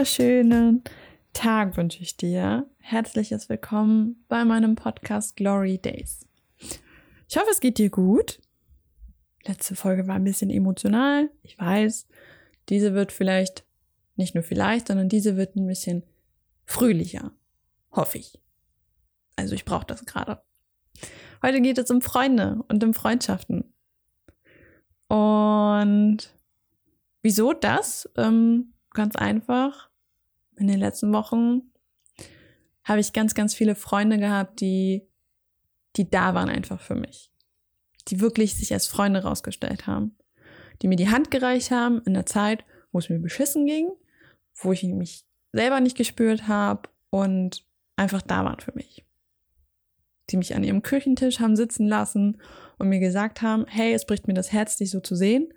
wunderschönen Tag wünsche ich dir. Herzliches Willkommen bei meinem Podcast Glory Days. Ich hoffe, es geht dir gut. Letzte Folge war ein bisschen emotional. Ich weiß, diese wird vielleicht, nicht nur vielleicht, sondern diese wird ein bisschen fröhlicher. Hoffe ich. Also ich brauche das gerade. Heute geht es um Freunde und um Freundschaften. Und wieso das? Ähm, ganz einfach. In den letzten Wochen habe ich ganz, ganz viele Freunde gehabt, die, die da waren einfach für mich. Die wirklich sich als Freunde rausgestellt haben. Die mir die Hand gereicht haben in der Zeit, wo es mir beschissen ging, wo ich mich selber nicht gespürt habe und einfach da waren für mich. Die mich an ihrem Küchentisch haben sitzen lassen und mir gesagt haben, hey, es bricht mir das Herz, dich so zu sehen.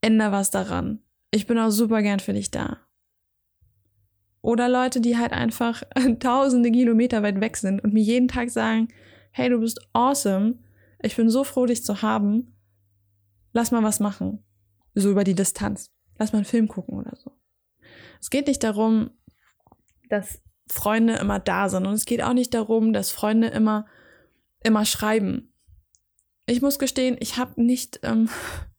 Änder was daran. Ich bin auch super gern für dich da. Oder Leute, die halt einfach tausende Kilometer weit weg sind und mir jeden Tag sagen, hey, du bist awesome. Ich bin so froh, dich zu haben. Lass mal was machen. So über die Distanz. Lass mal einen Film gucken oder so. Es geht nicht darum, dass Freunde immer da sind. Und es geht auch nicht darum, dass Freunde immer, immer schreiben ich muss gestehen, ich habe nicht, ähm,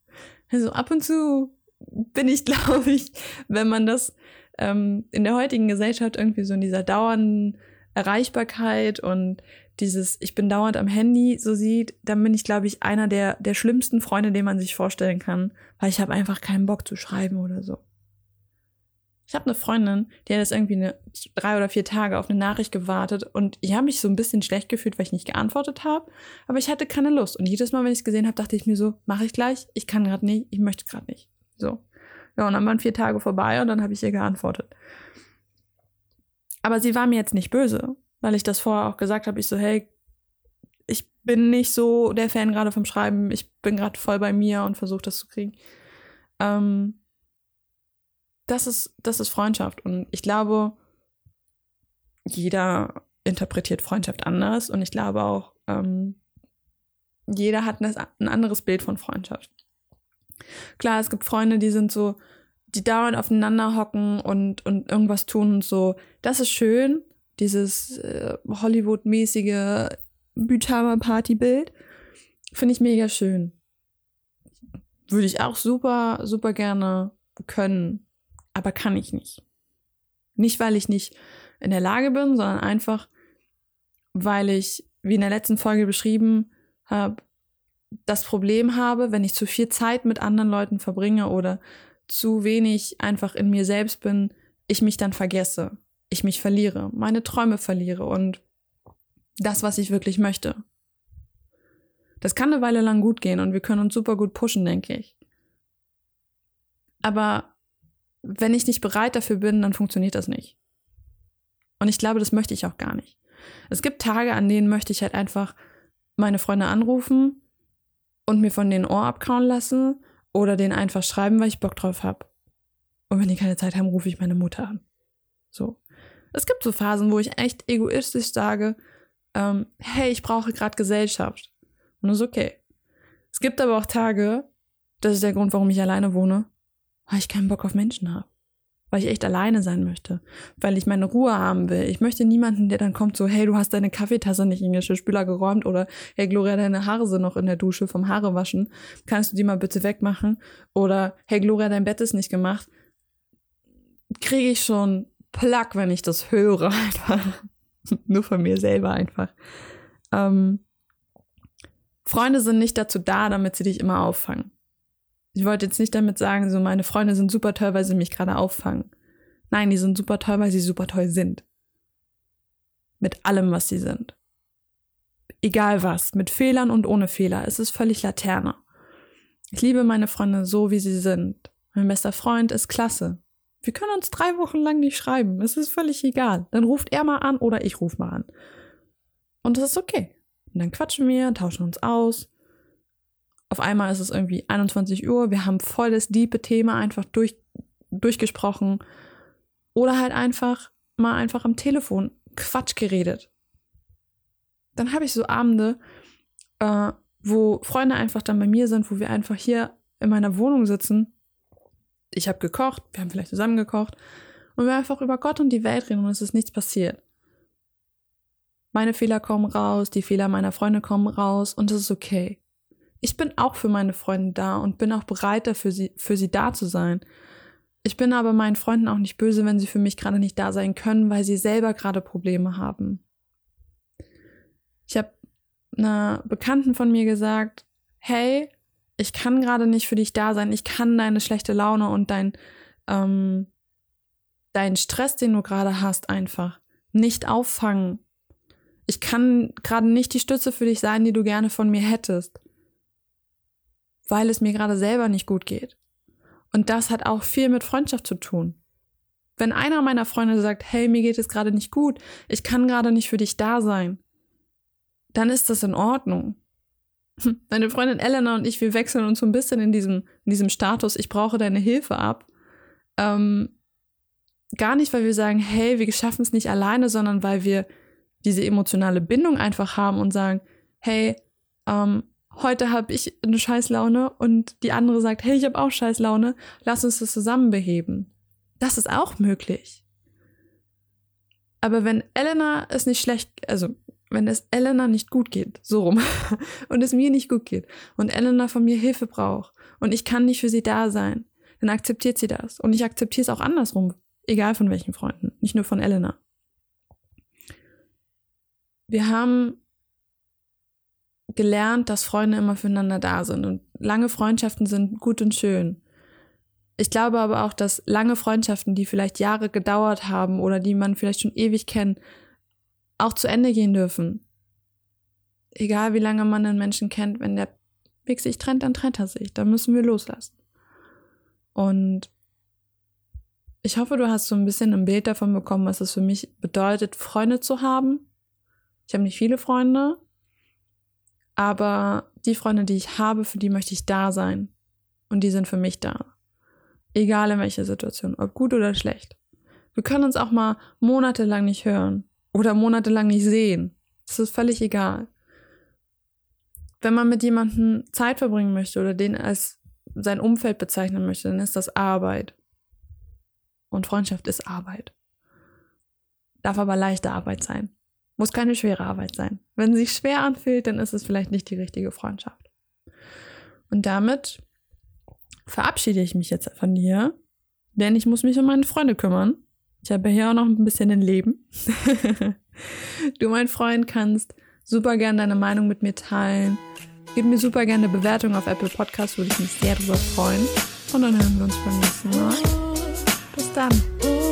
also ab und zu bin ich, glaube ich, wenn man das ähm, in der heutigen Gesellschaft irgendwie so in dieser dauernden Erreichbarkeit und dieses Ich bin dauernd am Handy so sieht, dann bin ich, glaube ich, einer der, der schlimmsten Freunde, den man sich vorstellen kann, weil ich habe einfach keinen Bock zu schreiben oder so. Ich habe eine Freundin, die hat jetzt irgendwie eine, drei oder vier Tage auf eine Nachricht gewartet und ich habe mich so ein bisschen schlecht gefühlt, weil ich nicht geantwortet habe, aber ich hatte keine Lust. Und jedes Mal, wenn ich es gesehen habe, dachte ich mir so, mache ich gleich, ich kann gerade nicht, ich möchte gerade nicht. So. Ja, und dann waren vier Tage vorbei und dann habe ich ihr geantwortet. Aber sie war mir jetzt nicht böse, weil ich das vorher auch gesagt habe. Ich so, hey, ich bin nicht so der Fan gerade vom Schreiben, ich bin gerade voll bei mir und versuche das zu kriegen. Ähm, das ist, das ist Freundschaft. Und ich glaube, jeder interpretiert Freundschaft anders. Und ich glaube auch, ähm, jeder hat ein anderes Bild von Freundschaft. Klar, es gibt Freunde, die sind so, die dauernd aufeinander hocken und, und irgendwas tun und so. Das ist schön, dieses äh, Hollywood-mäßige Pyjama-Party-Bild. Finde ich mega schön. Würde ich auch super, super gerne können aber kann ich nicht. Nicht, weil ich nicht in der Lage bin, sondern einfach, weil ich, wie in der letzten Folge beschrieben habe, das Problem habe, wenn ich zu viel Zeit mit anderen Leuten verbringe oder zu wenig einfach in mir selbst bin, ich mich dann vergesse, ich mich verliere, meine Träume verliere und das, was ich wirklich möchte. Das kann eine Weile lang gut gehen und wir können uns super gut pushen, denke ich. Aber wenn ich nicht bereit dafür bin, dann funktioniert das nicht. Und ich glaube, das möchte ich auch gar nicht. Es gibt Tage, an denen möchte ich halt einfach meine Freunde anrufen und mir von denen Ohr abkauen lassen oder denen einfach schreiben, weil ich Bock drauf habe. Und wenn die keine Zeit haben, rufe ich meine Mutter an. So. Es gibt so Phasen, wo ich echt egoistisch sage, ähm, hey, ich brauche gerade Gesellschaft. Und das ist okay. Es gibt aber auch Tage, das ist der Grund, warum ich alleine wohne, weil ich keinen Bock auf Menschen habe. Weil ich echt alleine sein möchte. Weil ich meine Ruhe haben will. Ich möchte niemanden, der dann kommt so, hey, du hast deine Kaffeetasse nicht in den Geschirrspüler geräumt oder hey, Gloria, deine Haare sind noch in der Dusche vom Haare waschen. Kannst du die mal bitte wegmachen? Oder hey, Gloria, dein Bett ist nicht gemacht. Kriege ich schon Plack, wenn ich das höre. Nur von mir selber einfach. Ähm, Freunde sind nicht dazu da, damit sie dich immer auffangen. Ich wollte jetzt nicht damit sagen, so meine Freunde sind super toll, weil sie mich gerade auffangen. Nein, die sind super toll, weil sie super toll sind. Mit allem, was sie sind. Egal was, mit Fehlern und ohne Fehler. Es ist völlig Laterne. Ich liebe meine Freunde so, wie sie sind. Mein bester Freund ist klasse. Wir können uns drei Wochen lang nicht schreiben. Es ist völlig egal. Dann ruft er mal an oder ich ruf mal an. Und das ist okay. Und dann quatschen wir, tauschen uns aus. Auf einmal ist es irgendwie 21 Uhr, wir haben voll das diepe Thema einfach durch, durchgesprochen. Oder halt einfach mal einfach am Telefon Quatsch geredet. Dann habe ich so Abende, äh, wo Freunde einfach dann bei mir sind, wo wir einfach hier in meiner Wohnung sitzen, ich habe gekocht, wir haben vielleicht zusammen gekocht und wir einfach über Gott und die Welt reden und es ist nichts passiert. Meine Fehler kommen raus, die Fehler meiner Freunde kommen raus und es ist okay. Ich bin auch für meine Freunde da und bin auch bereit dafür, sie, für sie da zu sein. Ich bin aber meinen Freunden auch nicht böse, wenn sie für mich gerade nicht da sein können, weil sie selber gerade Probleme haben. Ich habe einer Bekannten von mir gesagt, hey, ich kann gerade nicht für dich da sein, ich kann deine schlechte Laune und dein, ähm, deinen Stress, den du gerade hast, einfach nicht auffangen. Ich kann gerade nicht die Stütze für dich sein, die du gerne von mir hättest, weil es mir gerade selber nicht gut geht. Und das hat auch viel mit Freundschaft zu tun. Wenn einer meiner Freunde sagt, hey, mir geht es gerade nicht gut, ich kann gerade nicht für dich da sein, dann ist das in Ordnung. Meine Freundin Elena und ich, wir wechseln uns so ein bisschen in diesem, in diesem Status, ich brauche deine Hilfe ab. Ähm, gar nicht, weil wir sagen, hey, wir schaffen es nicht alleine, sondern weil wir diese emotionale Bindung einfach haben und sagen, hey, ähm, heute habe ich eine Scheißlaune und die andere sagt, hey, ich habe auch Scheißlaune, lass uns das zusammen beheben. Das ist auch möglich. Aber wenn Elena es nicht schlecht, also wenn es Elena nicht gut geht, so rum, und es mir nicht gut geht und Elena von mir Hilfe braucht und ich kann nicht für sie da sein, dann akzeptiert sie das. Und ich akzeptiere es auch andersrum, egal von welchen Freunden, nicht nur von Elena. Wir haben gelernt, dass Freunde immer füreinander da sind und lange Freundschaften sind gut und schön. Ich glaube aber auch, dass lange Freundschaften, die vielleicht Jahre gedauert haben oder die man vielleicht schon ewig kennt, auch zu Ende gehen dürfen. Egal wie lange man einen Menschen kennt, wenn der Weg sich trennt, dann trennt er sich. Dann müssen wir loslassen. Und ich hoffe, du hast so ein bisschen ein Bild davon bekommen, was es für mich bedeutet, Freunde zu haben. Ich habe nicht viele Freunde, aber die Freunde, die ich habe, für die möchte ich da sein. Und die sind für mich da. Egal in welcher Situation, ob gut oder schlecht. Wir können uns auch mal monatelang nicht hören oder monatelang nicht sehen. Das ist völlig egal. Wenn man mit jemandem Zeit verbringen möchte oder den als sein Umfeld bezeichnen möchte, dann ist das Arbeit. Und Freundschaft ist Arbeit. Darf aber leichte Arbeit sein. Muss keine schwere Arbeit sein. Wenn sie sich schwer anfühlt, dann ist es vielleicht nicht die richtige Freundschaft. Und damit verabschiede ich mich jetzt von dir, denn ich muss mich um meine Freunde kümmern. Ich habe hier auch noch ein bisschen ein Leben. du, mein Freund, kannst super gerne deine Meinung mit mir teilen. Gib mir super gerne eine Bewertung auf Apple Podcasts, würde ich mich sehr darüber freuen. Und dann hören wir uns beim nächsten Mal. Bis dann.